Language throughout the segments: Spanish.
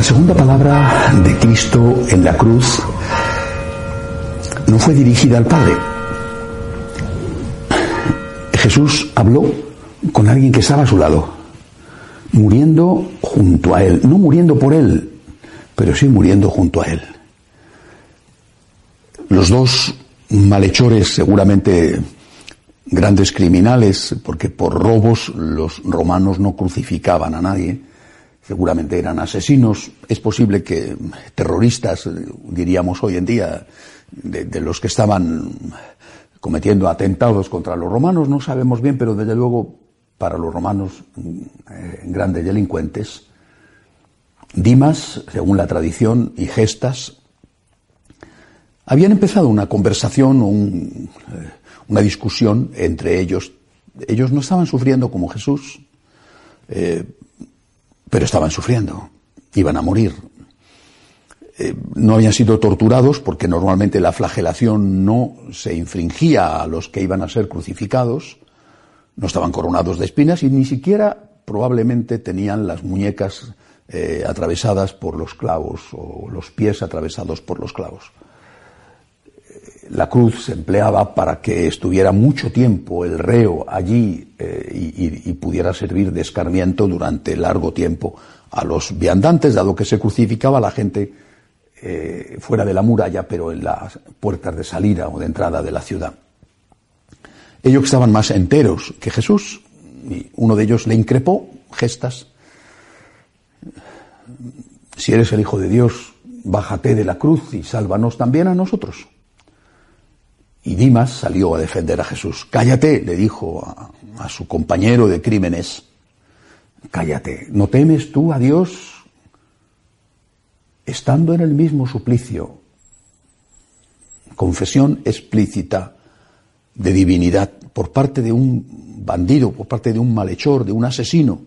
La segunda palabra de Cristo en la cruz no fue dirigida al Padre. Jesús habló con alguien que estaba a su lado, muriendo junto a él, no muriendo por él, pero sí muriendo junto a él. Los dos malhechores, seguramente grandes criminales, porque por robos los romanos no crucificaban a nadie, seguramente eran asesinos, es posible que terroristas, diríamos hoy en día, de, los que estaban cometiendo atentados contra los romanos, no sabemos bien, pero desde luego para los romanos eh, grandes delincuentes. Dimas, según la tradición, y Gestas habían empezado una conversación o eh, una discusión entre ellos. Ellos no estaban sufriendo como Jesús, eh, pero estaban sufriendo, iban a morir. Eh, no habían sido torturados porque normalmente la flagelación no se infringía a los que iban a ser crucificados, no estaban coronados de espinas y ni siquiera probablemente tenían las muñecas eh, atravesadas por los clavos o los pies atravesados por los clavos. Eh, la cruz se empleaba para que estuviera mucho tiempo el reo allí y, y pudiera servir de escarmiento durante largo tiempo a los viandantes, dado que se crucificaba la gente eh, fuera de la muralla, pero en las puertas de salida o de entrada de la ciudad. Ellos estaban más enteros que Jesús, y uno de ellos le increpó, gestas, si eres el Hijo de Dios, bájate de la cruz y sálvanos también a nosotros. Y Dimas salió a defender a Jesús. Cállate, le dijo a, a su compañero de crímenes. Cállate, ¿no temes tú a Dios estando en el mismo suplicio, confesión explícita de divinidad por parte de un bandido, por parte de un malhechor, de un asesino,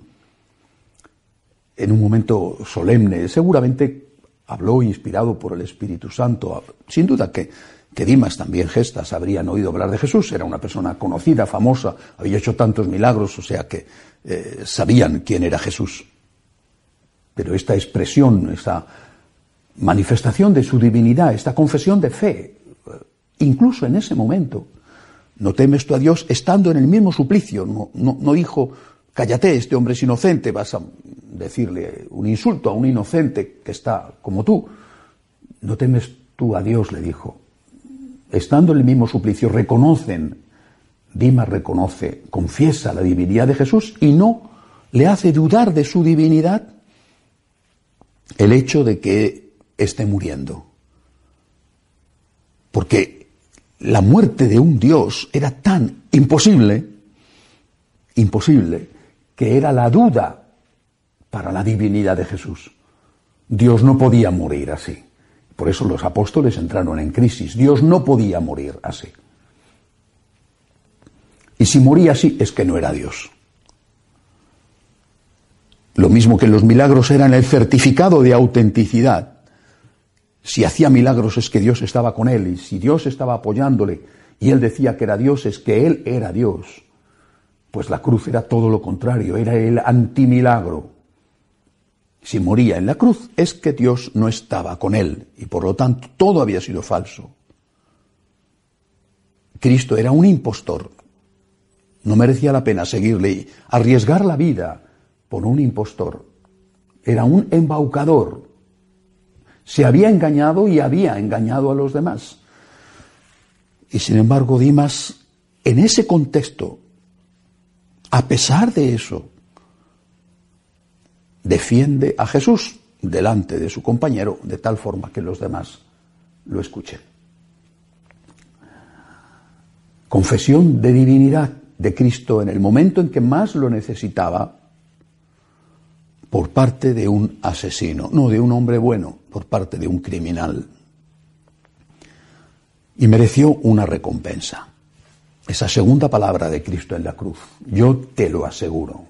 en un momento solemne, seguramente habló inspirado por el Espíritu Santo, sin duda que, que Dimas también gestas habrían oído hablar de Jesús, era una persona conocida, famosa, había hecho tantos milagros, o sea que eh, sabían quién era Jesús. Pero esta expresión, esta manifestación de su divinidad, esta confesión de fe, incluso en ese momento. No temes tú a Dios estando en el mismo suplicio. No, no, dijo, cállate, este hombre es inocente, vas a decirle un insulto a un inocente que está como tú. No temes tú a Dios, le dijo. Estando en el mismo suplicio, reconocen, Dimas reconoce, confiesa la divinidad de Jesús y no le hace dudar de su divinidad el hecho de que esté muriendo. Porque la muerte de un Dios era tan imposible, imposible, que era la duda para la divinidad de Jesús. Dios no podía morir así. Por eso los apóstoles entraron en crisis. Dios no podía morir así. Y si moría así es que no era Dios. Lo mismo que los milagros eran el certificado de autenticidad si hacía milagros es que Dios estaba con él y si Dios estaba apoyándole y él decía que era Dios es que él era Dios. Pues la cruz era todo lo contrario, era el antimilagro. Si moría en la cruz es que Dios no estaba con él y por lo tanto todo había sido falso. Cristo era un impostor. No merecía la pena seguirle y arriesgar la vida por un impostor. Era un embaucador, se había engañado y había engañado a los demás. Y sin embargo, Dimas, en ese contexto, a pesar de eso, defiende a Jesús delante de su compañero de tal forma que los demás lo escuchen. Confesión de divinidad de Cristo en el momento en que más lo necesitaba por parte de un asesino, no de un hombre bueno, por parte de un criminal. Y mereció una recompensa. Esa segunda palabra de Cristo en la cruz, yo te lo aseguro,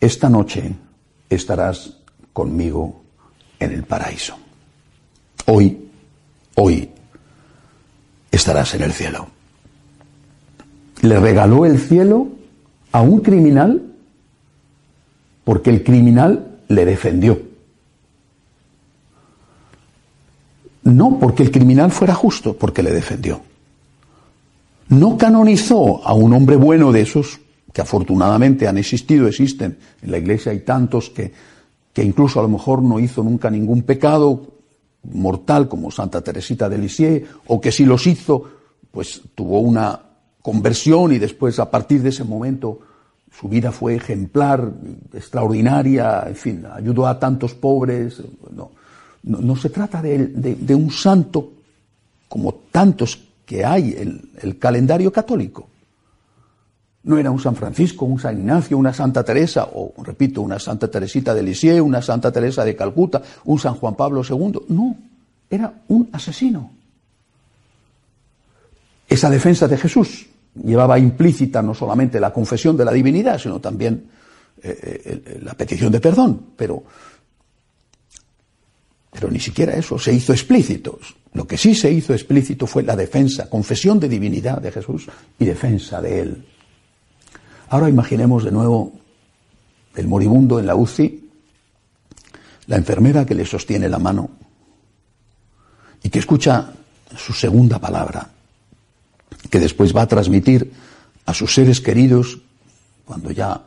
esta noche estarás conmigo en el paraíso. Hoy, hoy estarás en el cielo. Le regaló el cielo a un criminal porque el criminal le defendió. no porque el criminal fuera justo, porque le defendió. No canonizó a un hombre bueno de esos que afortunadamente han existido, existen. En la iglesia hay tantos que, que incluso a lo mejor no hizo nunca ningún pecado mortal como Santa Teresita de Lisieux, o que si los hizo, pues tuvo una conversión y después a partir de ese momento su vida fue ejemplar, extraordinaria, en fin, ayudó a tantos pobres. No, no, se trata de, un santo como tantos que hay en el calendario católico. No era un San Francisco, un San Ignacio, una Santa Teresa, o repito, una Santa Teresita de Lisieux, una Santa Teresa de Calcuta, un San Juan Pablo II. No, era un asesino. Esa defensa de Jesús llevaba implícita no solamente la confesión de la divinidad, sino también eh, eh, la petición de perdón, pero, pero ni siquiera eso se hizo explícito. Lo que sí se hizo explícito fue la defensa, confesión de divinidad de Jesús y defensa de él. Ahora imaginemos de nuevo el moribundo en la UCI, la enfermera que le sostiene la mano y que escucha su segunda palabra, que después va a transmitir a sus seres queridos cuando ya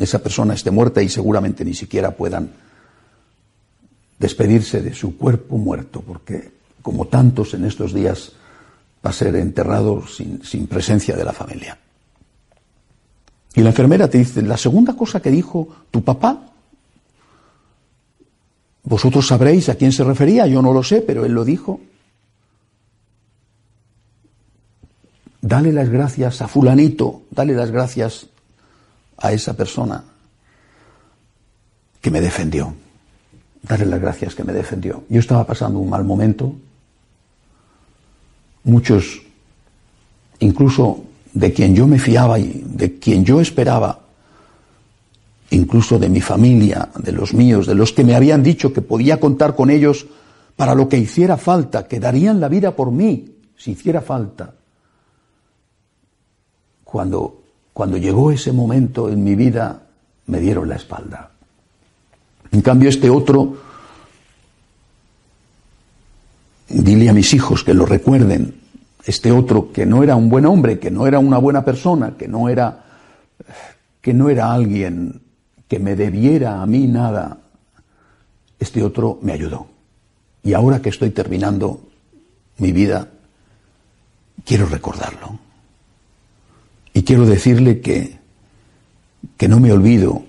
esa persona esté muerta y seguramente ni siquiera puedan despedirse de su cuerpo muerto, porque como tantos en estos días va a ser enterrado sin, sin presencia de la familia. Y la enfermera te dice, la segunda cosa que dijo tu papá, vosotros sabréis a quién se refería, yo no lo sé, pero él lo dijo. Dale las gracias a fulanito, dale las gracias a esa persona que me defendió. Dale las gracias que me defendió. Yo estaba pasando un mal momento. Muchos, incluso de quien yo me fiaba y de quien yo esperaba, incluso de mi familia, de los míos, de los que me habían dicho que podía contar con ellos para lo que hiciera falta, que darían la vida por mí si hiciera falta cuando, cuando llegó ese momento en mi vida, me dieron la espalda. En cambio, este otro, dile a mis hijos que lo recuerden, este otro que no era un buen hombre, que no era una buena persona, que no era, que no era alguien que me debiera a mí nada, este otro me ayudó. Y ahora que estoy terminando mi vida, quiero recordarlo. Y quiero decirle que, que no me olvido,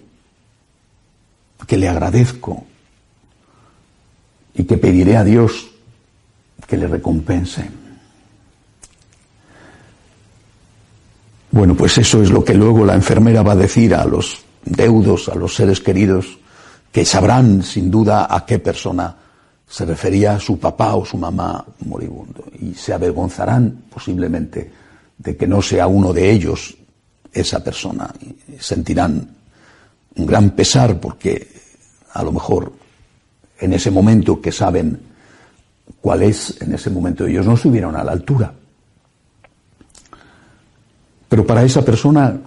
que le agradezco y que pediré a Dios que le recompense. Bueno, pues eso es lo que luego la enfermera va a decir a los deudos, a los seres queridos, que sabrán sin duda a qué persona se refería su papá o su mamá moribundo y se avergonzarán posiblemente de que no sea uno de ellos esa persona. Sentirán un gran pesar porque a lo mejor en ese momento que saben cuál es, en ese momento ellos no estuvieron a la altura. Pero para esa persona,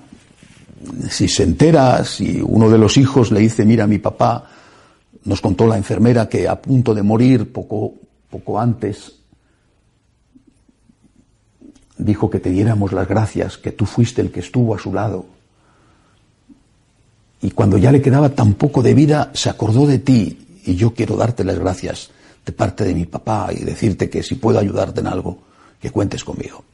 si se entera, si uno de los hijos le dice, mira, mi papá nos contó la enfermera que a punto de morir poco, poco antes dijo que te diéramos las gracias, que tú fuiste el que estuvo a su lado. Y cuando ya le quedaba tan poco de vida, se acordó de ti y yo quiero darte las gracias de parte de mi papá y decirte que si puedo ayudarte en algo, que cuentes conmigo.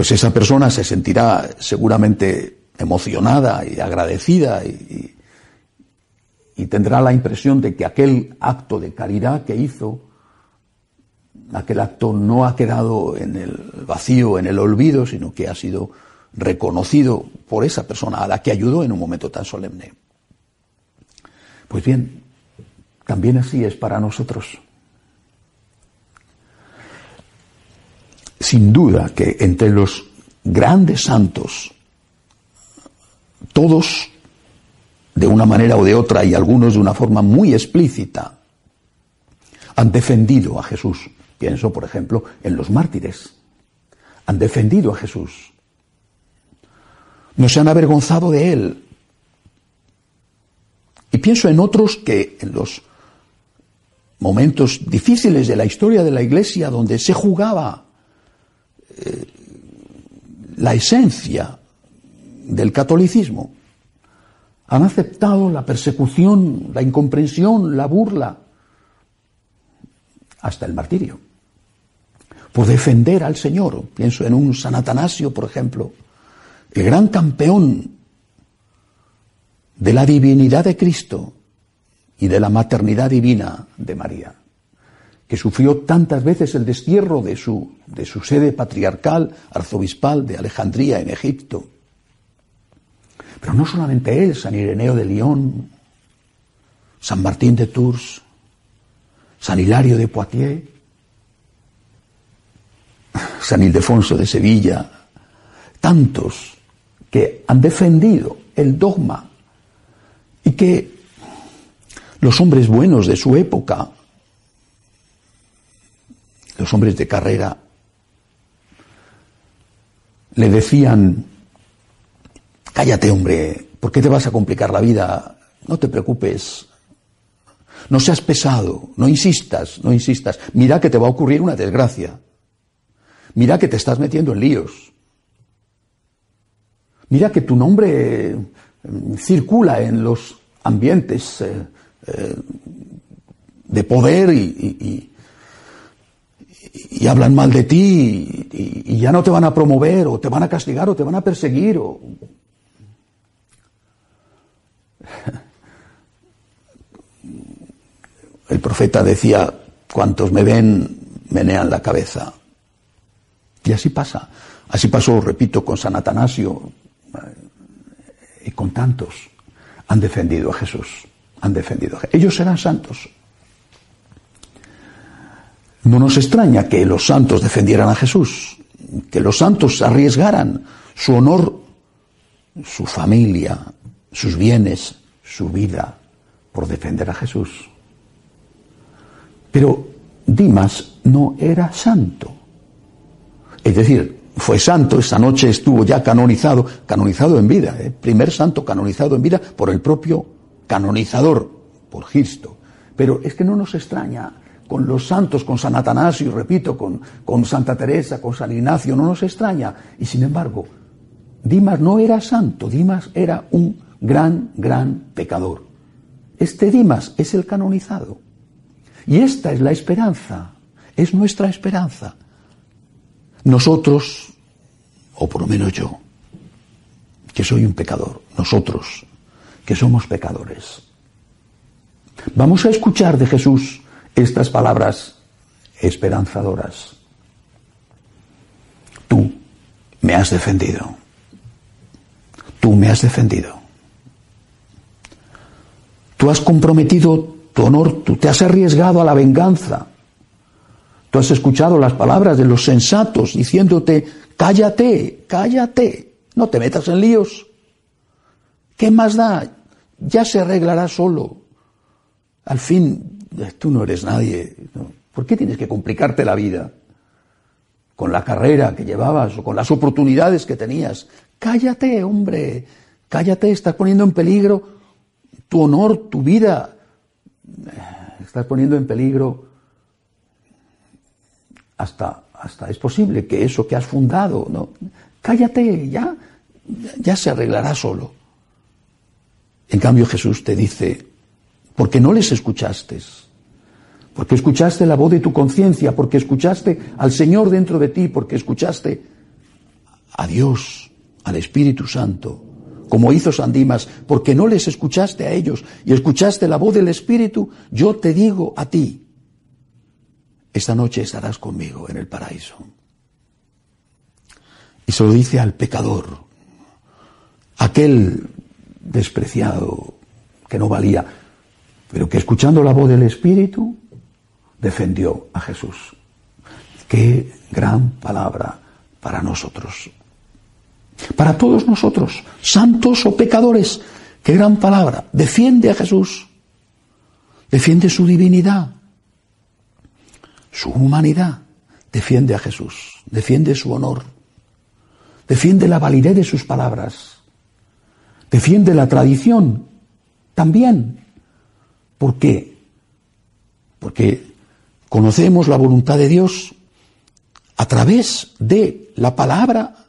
Pues esa persona se sentirá seguramente emocionada y agradecida y, tendrá la impresión de que aquel acto de caridad que hizo aquel acto no ha quedado en el vacío, en el olvido, sino que ha sido reconocido por esa persona a la que ayudó en un momento tan solemne. Pues bien, también así es para nosotros. Sin duda que entre los grandes santos, todos de una manera o de otra y algunos de una forma muy explícita, han defendido a Jesús Pienso, por ejemplo, en los mártires. Han defendido a Jesús. No se han avergonzado de él. Y pienso en otros que en los momentos difíciles de la historia de la Iglesia donde se jugaba eh, la esencia del catolicismo, han aceptado la persecución, la incomprensión, la burla, hasta el martirio, por defender al Señor. Pienso en un San Atanasio, por ejemplo, el gran campeón de la divinidad de Cristo y de la maternidad divina de María, que sufrió tantas veces el destierro de su, de su sede patriarcal, arzobispal de Alejandría en Egipto, pero no solamente él, San Ireneo de León, San Martín de Tours, San Hilario de Poitiers, San Ildefonso de Sevilla, tantos que han defendido el dogma y que los hombres buenos de su época, los hombres de carrera, le decían Cállate, hombre, ¿por qué te vas a complicar la vida? No te preocupes. No seas pesado, no insistas, no insistas. Mira que te va a ocurrir una desgracia. Mira que te estás metiendo en líos. Mira que tu nombre mm, circula en los ambientes eh, eh, de poder y, y, hablan mal de ti y, ya no te van a promover o te van a castigar o te van a perseguir o El profeta decía, cuantos me ven, menean la cabeza. Y así pasa. Así pasó, repito, con San Atanasio y con tantos. Han defendido a Jesús. Han defendido a Jesús. Ellos serán santos. No nos extraña que los santos defendieran a Jesús, que los santos arriesgaran su honor, su familia, sus bienes, su vida por defender a Jesús. Pero Dimas no era santo. Es decir, fue santo, esa noche estuvo ya canonizado, canonizado en vida, ¿eh? primer santo canonizado en vida por el propio canonizador, por Cristo. Pero es que no nos extraña con los santos, con San Atanasio, repito, con, Santa Teresa, con San Ignacio, no nos extraña. Y sin embargo, Dimas no era santo, Dimas era un gran, gran pecador. Este Dimas es el canonizado. Y esta es la esperanza, es nuestra esperanza. Nosotros, o por lo menos yo, que soy un pecador, nosotros, que somos pecadores, vamos a escuchar de Jesús estas palabras esperanzadoras. Tú me has defendido. Tú me has defendido. Tú has comprometido tu honor, tú te has arriesgado a la venganza. Tú has escuchado las palabras de los sensatos diciéndote, cállate, cállate, no te metas en líos. ¿Qué más da? Ya se arreglará solo. Al fin, tú no eres nadie. ¿Por qué tienes que complicarte la vida? Con la carrera que llevabas o con las oportunidades que tenías. Cállate, hombre, cállate, estás poniendo en peligro tu honor, tu vida, estás poniendo en peligro hasta, hasta es posible que eso que has fundado, ¿no? Cállate, ya, ya se arreglará solo. En cambio Jesús te dice, porque no les escuchaste, porque escuchaste la voz de tu conciencia, porque escuchaste al Señor dentro de ti, porque escuchaste a Dios, al Espíritu Santo, como hizo Sandimas, porque no les escuchaste a ellos y escuchaste la voz del Espíritu, yo te digo a ti, esta noche estarás conmigo en el paraíso. Y se lo dice al pecador, aquel despreciado que no valía, pero que escuchando la voz del Espíritu defendió a Jesús. Qué gran palabra para nosotros para todos nosotros, santos o pecadores. Qué gran palabra. Defiende a Jesús. Defiende su divinidad, su humanidad. Defiende a Jesús. Defiende su honor. Defiende la validez de sus palabras. Defiende la tradición también. Porque porque conocemos la voluntad de Dios a través de la palabra,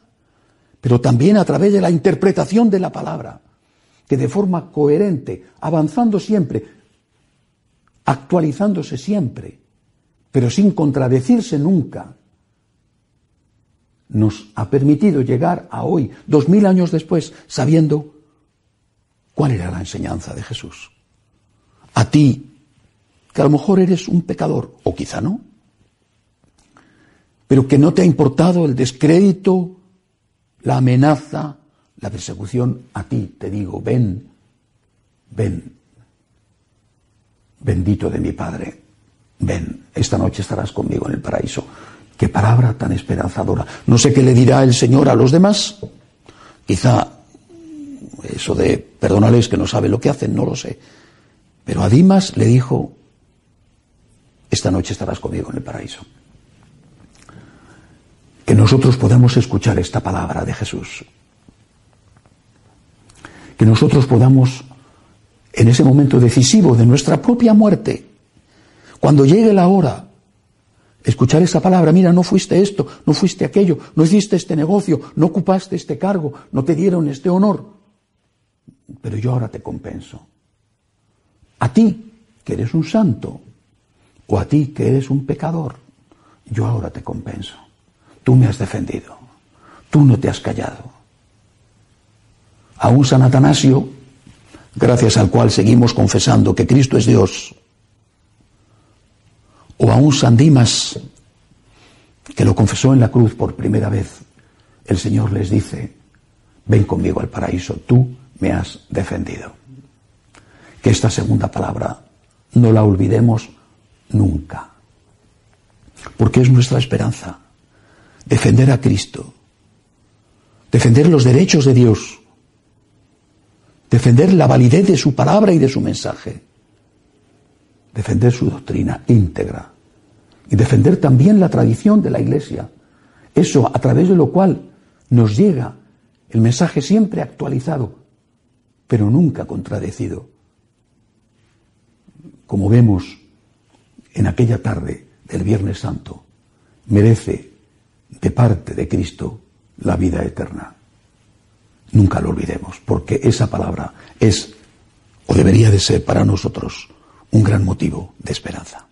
pero también a través de la interpretación de la palabra, que de forma coherente, avanzando siempre, actualizándose siempre, pero sin contradecirse nunca, nos ha permitido llegar a hoy, dos mil años después, sabiendo cuál era la enseñanza de Jesús. A ti, que a lo mejor eres un pecador, o quizá no, pero que no te ha importado el descrédito, la amenaza, la persecución, a ti te digo, ven, ven, bendito de mi Padre, ven, esta noche estarás conmigo en el paraíso. Qué palabra tan esperanzadora. No sé qué le dirá el Señor a los demás. Quizá eso de perdónales que no sabe lo que hacen, no lo sé. Pero a Dimas le dijo, esta noche estarás conmigo en el paraíso. Que nosotros podamos escuchar esta palabra de Jesús. Que nosotros podamos, en ese momento decisivo de nuestra propia muerte, cuando llegue la hora, escuchar esa palabra, mira, no fuiste esto, no fuiste aquello, no hiciste este negocio, no ocupaste este cargo, no te dieron este honor, pero yo ahora te compenso. A ti, que eres un santo, o a ti, que eres un pecador, yo ahora te compenso. Tú me has defendido, tú no te has callado. A un San Atanasio, gracias al cual seguimos confesando que Cristo es Dios, o a un San Dimas, que lo confesó en la cruz por primera vez, el Señor les dice, ven conmigo al paraíso, tú me has defendido. Que esta segunda palabra no la olvidemos nunca, porque es nuestra esperanza, defender a Cristo, defender los derechos de Dios, defender la validez de su palabra y de su mensaje, defender su doctrina íntegra y defender también la tradición de la Iglesia. Eso a través de lo cual nos llega el mensaje siempre actualizado, pero nunca contradecido. Como vemos en aquella tarde del Viernes Santo, merece de parte de Cristo la vida eterna. Nunca lo olvidemos, porque esa palabra es, o debería de ser para nosotros, un gran motivo de esperanza.